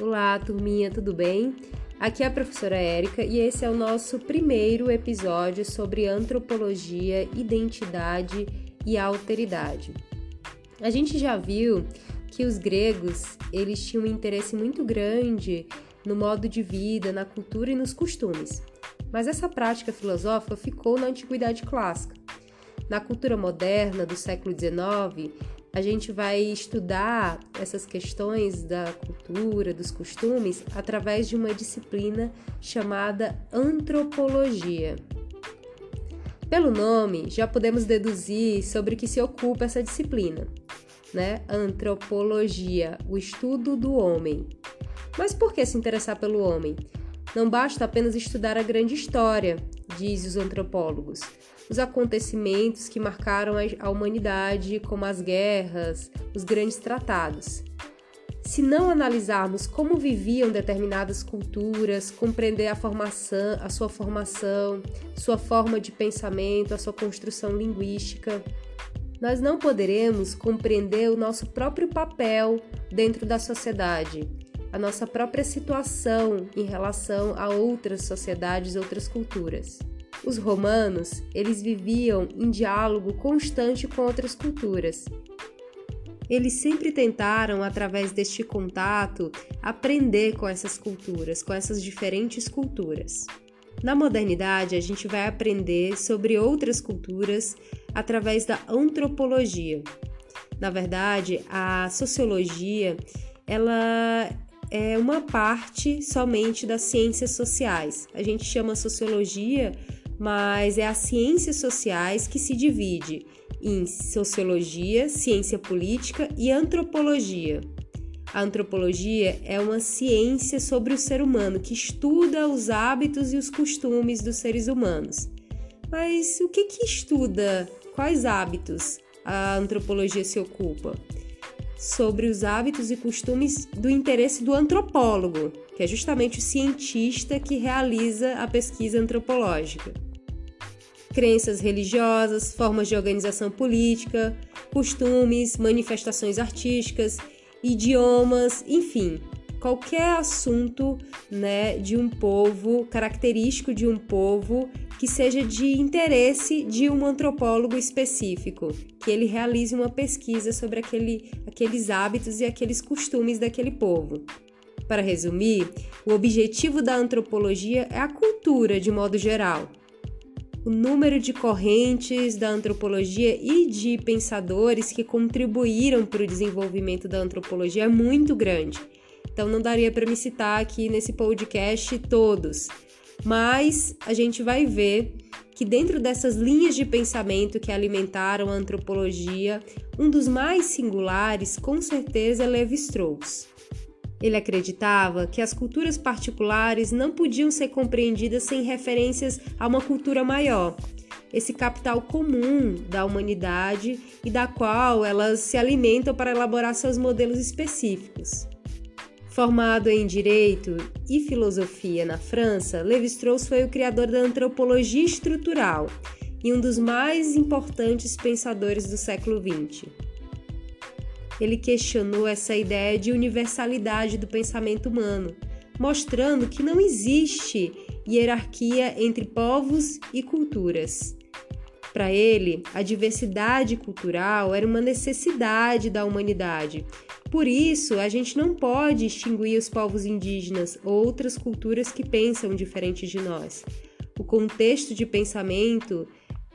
Olá, turminha, tudo bem? Aqui é a professora Érica e esse é o nosso primeiro episódio sobre antropologia, identidade e alteridade. A gente já viu que os gregos, eles tinham um interesse muito grande no modo de vida, na cultura e nos costumes. Mas essa prática filosófica ficou na antiguidade clássica. Na cultura moderna do século XIX, a gente vai estudar essas questões da cultura, dos costumes, através de uma disciplina chamada antropologia. Pelo nome, já podemos deduzir sobre o que se ocupa essa disciplina, né? Antropologia, o estudo do homem. Mas por que se interessar pelo homem? Não basta apenas estudar a grande história, diz os antropólogos os acontecimentos que marcaram a humanidade, como as guerras, os grandes tratados. Se não analisarmos como viviam determinadas culturas, compreender a formação, a sua formação, sua forma de pensamento, a sua construção linguística, nós não poderemos compreender o nosso próprio papel dentro da sociedade, a nossa própria situação em relação a outras sociedades, outras culturas. Os romanos, eles viviam em diálogo constante com outras culturas. Eles sempre tentaram, através deste contato, aprender com essas culturas, com essas diferentes culturas. Na modernidade, a gente vai aprender sobre outras culturas através da antropologia. Na verdade, a sociologia, ela é uma parte somente das ciências sociais. A gente chama sociologia mas é as ciências sociais que se divide em sociologia, ciência política e antropologia. A antropologia é uma ciência sobre o ser humano que estuda os hábitos e os costumes dos seres humanos. Mas o que, que estuda? Quais hábitos a antropologia se ocupa? Sobre os hábitos e costumes do interesse do antropólogo, que é justamente o cientista que realiza a pesquisa antropológica. Crenças religiosas, formas de organização política, costumes, manifestações artísticas, idiomas, enfim, qualquer assunto né, de um povo, característico de um povo, que seja de interesse de um antropólogo específico, que ele realize uma pesquisa sobre aquele, aqueles hábitos e aqueles costumes daquele povo. Para resumir, o objetivo da antropologia é a cultura de modo geral. O número de correntes da antropologia e de pensadores que contribuíram para o desenvolvimento da antropologia é muito grande. Então não daria para me citar aqui nesse podcast todos, mas a gente vai ver que dentro dessas linhas de pensamento que alimentaram a antropologia, um dos mais singulares com certeza é Levi-Strauss. Ele acreditava que as culturas particulares não podiam ser compreendidas sem referências a uma cultura maior, esse capital comum da humanidade e da qual elas se alimentam para elaborar seus modelos específicos. Formado em Direito e Filosofia na França, Lévi-Strauss foi o criador da antropologia estrutural e um dos mais importantes pensadores do século XX ele questionou essa ideia de universalidade do pensamento humano, mostrando que não existe hierarquia entre povos e culturas. Para ele, a diversidade cultural era uma necessidade da humanidade. Por isso, a gente não pode extinguir os povos indígenas ou outras culturas que pensam diferente de nós. O contexto de pensamento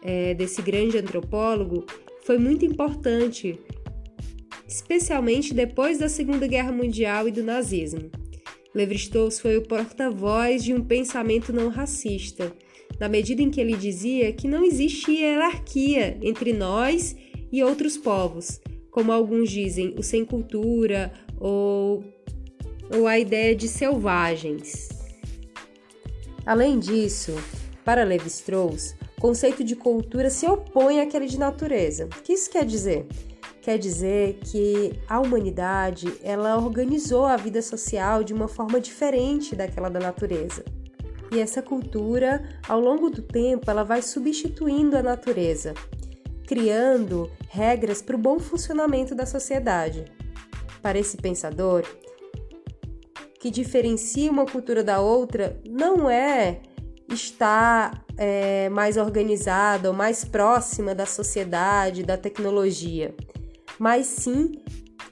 é, desse grande antropólogo foi muito importante especialmente depois da Segunda Guerra Mundial e do nazismo. Levi-Strauss foi o porta-voz de um pensamento não racista, na medida em que ele dizia que não existe hierarquia entre nós e outros povos, como alguns dizem, o sem cultura ou, ou a ideia de selvagens. Além disso, para Levi-Strauss, o conceito de cultura se opõe àquele de natureza. O que isso quer dizer? quer dizer que a humanidade ela organizou a vida social de uma forma diferente daquela da natureza. E essa cultura, ao longo do tempo, ela vai substituindo a natureza, criando regras para o bom funcionamento da sociedade. Para esse pensador, que diferencia uma cultura da outra não é estar é, mais organizada ou mais próxima da sociedade, da tecnologia, mas sim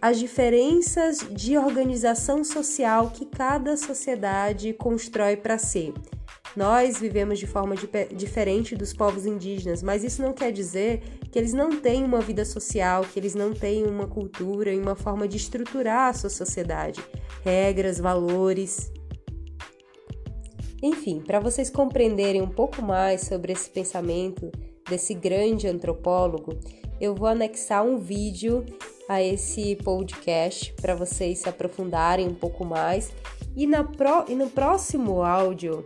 as diferenças de organização social que cada sociedade constrói para si. Nós vivemos de forma diferente dos povos indígenas, mas isso não quer dizer que eles não têm uma vida social, que eles não têm uma cultura e uma forma de estruturar a sua sociedade, regras, valores. Enfim, para vocês compreenderem um pouco mais sobre esse pensamento desse grande antropólogo, eu vou anexar um vídeo a esse podcast para vocês se aprofundarem um pouco mais. E, na pro, e no próximo áudio,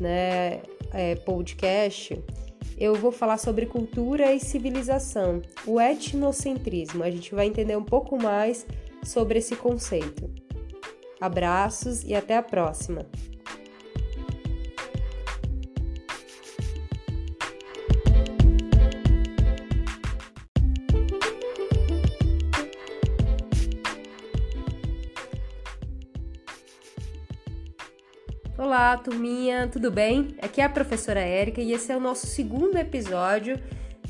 né, é, podcast, eu vou falar sobre cultura e civilização, o etnocentrismo. A gente vai entender um pouco mais sobre esse conceito. Abraços e até a próxima! Olá, turminha, tudo bem? Aqui é a professora Érica e esse é o nosso segundo episódio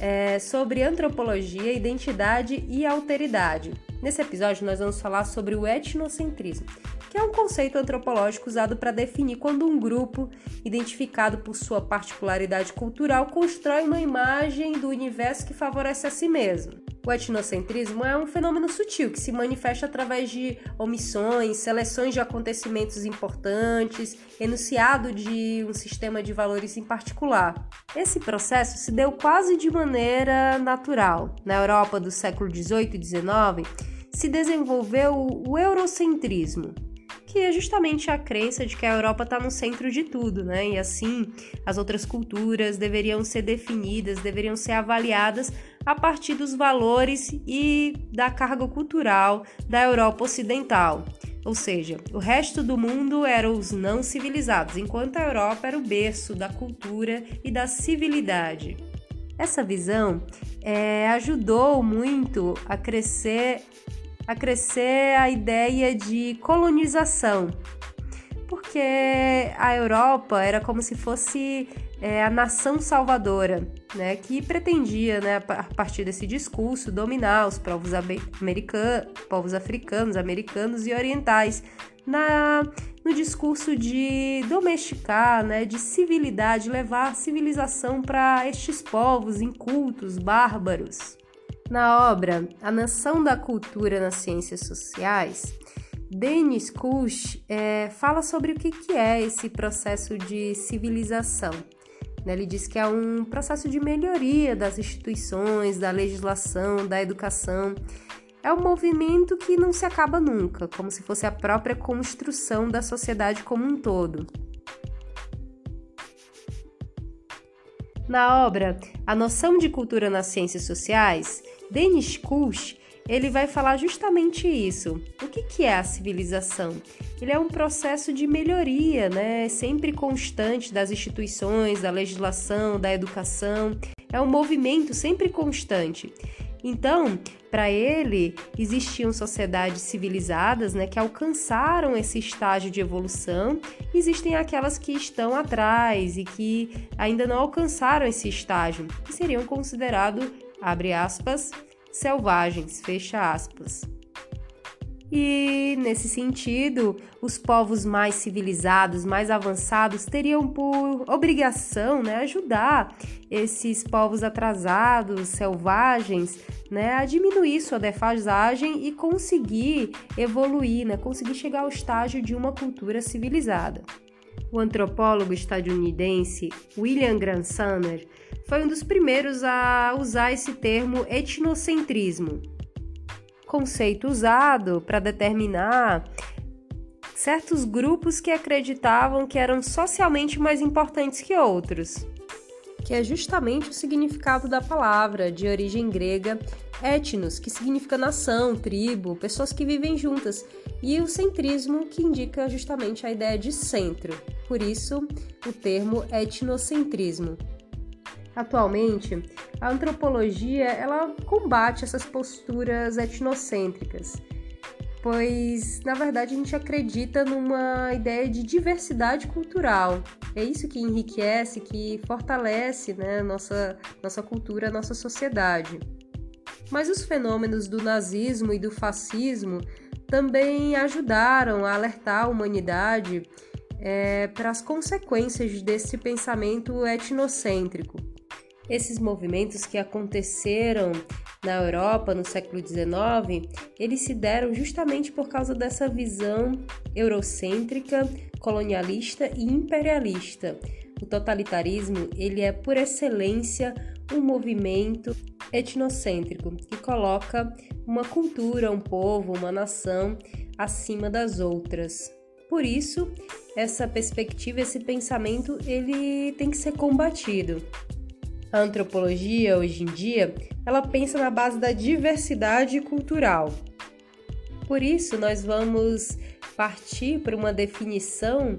é, sobre antropologia, identidade e alteridade. Nesse episódio, nós vamos falar sobre o etnocentrismo, que é um conceito antropológico usado para definir quando um grupo, identificado por sua particularidade cultural, constrói uma imagem do universo que favorece a si mesmo. O etnocentrismo é um fenômeno sutil que se manifesta através de omissões, seleções de acontecimentos importantes, enunciado de um sistema de valores em particular. Esse processo se deu quase de maneira natural. Na Europa do século XVIII e XIX, se desenvolveu o eurocentrismo, que é justamente a crença de que a Europa está no centro de tudo, né? E assim, as outras culturas deveriam ser definidas, deveriam ser avaliadas a partir dos valores e da carga cultural da Europa Ocidental. Ou seja, o resto do mundo eram os não civilizados, enquanto a Europa era o berço da cultura e da civilidade. Essa visão é, ajudou muito a crescer a crescer a ideia de colonização, porque a Europa era como se fosse é, a nação salvadora, né, que pretendia, né, a partir desse discurso, dominar os povos, americanos, povos africanos, americanos e orientais, na, no discurso de domesticar, né, de civilidade, levar civilização para estes povos incultos, bárbaros. Na obra A Nação da Cultura nas Ciências Sociais, Denis Kush é, fala sobre o que, que é esse processo de civilização. Né? Ele diz que é um processo de melhoria das instituições, da legislação, da educação. É um movimento que não se acaba nunca, como se fosse a própria construção da sociedade como um todo. Na obra A Noção de Cultura nas Ciências Sociais, Denis Kush ele vai falar justamente isso. O que, que é a civilização? Ele é um processo de melhoria, né? sempre constante das instituições, da legislação, da educação. É um movimento sempre constante. Então, para ele, existiam sociedades civilizadas né, que alcançaram esse estágio de evolução, existem aquelas que estão atrás e que ainda não alcançaram esse estágio, que seriam considerados abre aspas, selvagens, fecha aspas. E nesse sentido, os povos mais civilizados, mais avançados, teriam por obrigação né, ajudar esses povos atrasados, selvagens, né, a diminuir sua defasagem e conseguir evoluir, né, conseguir chegar ao estágio de uma cultura civilizada. O antropólogo estadunidense William Grant Sumner foi um dos primeiros a usar esse termo etnocentrismo, conceito usado para determinar certos grupos que acreditavam que eram socialmente mais importantes que outros, que é justamente o significado da palavra, de origem grega etnos, que significa nação, tribo, pessoas que vivem juntas, e o centrismo, que indica justamente a ideia de centro. Por isso, o termo etnocentrismo. Atualmente, a antropologia ela combate essas posturas etnocêntricas. pois na verdade a gente acredita numa ideia de diversidade cultural. É isso que enriquece, que fortalece né, nossa, nossa cultura, nossa sociedade. Mas os fenômenos do nazismo e do fascismo também ajudaram a alertar a humanidade é, para as consequências desse pensamento etnocêntrico. Esses movimentos que aconteceram na Europa no século XIX, eles se deram justamente por causa dessa visão eurocêntrica, colonialista e imperialista. O totalitarismo, ele é por excelência um movimento etnocêntrico que coloca uma cultura, um povo, uma nação acima das outras. Por isso, essa perspectiva, esse pensamento, ele tem que ser combatido. A antropologia, hoje em dia, ela pensa na base da diversidade cultural. Por isso, nós vamos partir para uma definição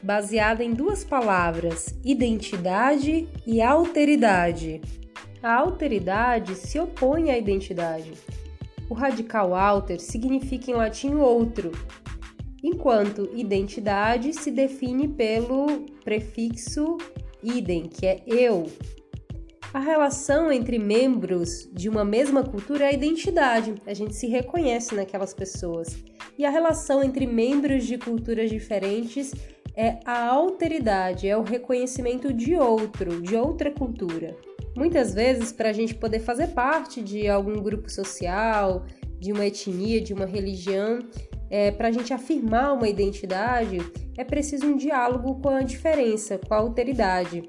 baseada em duas palavras: identidade e alteridade. A alteridade se opõe à identidade. O radical alter significa em latim outro, enquanto identidade se define pelo prefixo idem, que é eu, a relação entre membros de uma mesma cultura é a identidade, a gente se reconhece naquelas pessoas. E a relação entre membros de culturas diferentes é a alteridade, é o reconhecimento de outro, de outra cultura. Muitas vezes, para a gente poder fazer parte de algum grupo social, de uma etnia, de uma religião, é, para a gente afirmar uma identidade, é preciso um diálogo com a diferença, com a alteridade.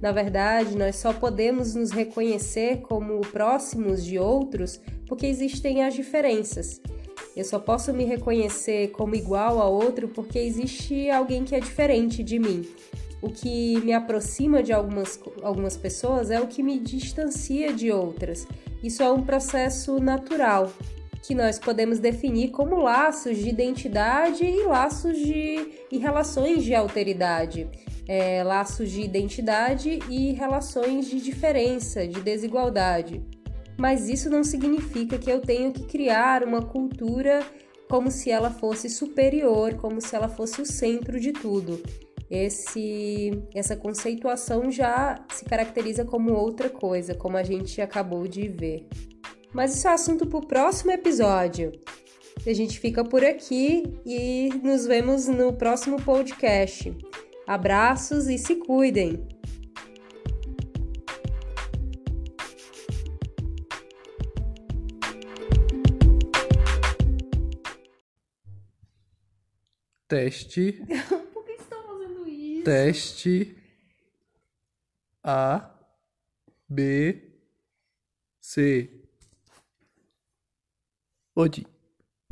Na verdade, nós só podemos nos reconhecer como próximos de outros porque existem as diferenças. Eu só posso me reconhecer como igual a outro porque existe alguém que é diferente de mim. O que me aproxima de algumas, algumas pessoas é o que me distancia de outras. Isso é um processo natural que nós podemos definir como laços de identidade e laços de e relações de alteridade é, laços de identidade e relações de diferença, de desigualdade. Mas isso não significa que eu tenho que criar uma cultura como se ela fosse superior, como se ela fosse o centro de tudo. Esse, essa conceituação já se caracteriza como outra coisa, como a gente acabou de ver. Mas isso é assunto para o próximo episódio. A gente fica por aqui e nos vemos no próximo podcast. Abraços e se cuidem! Teste. Por que estão fazendo isso? Teste. A. B. C. Odi.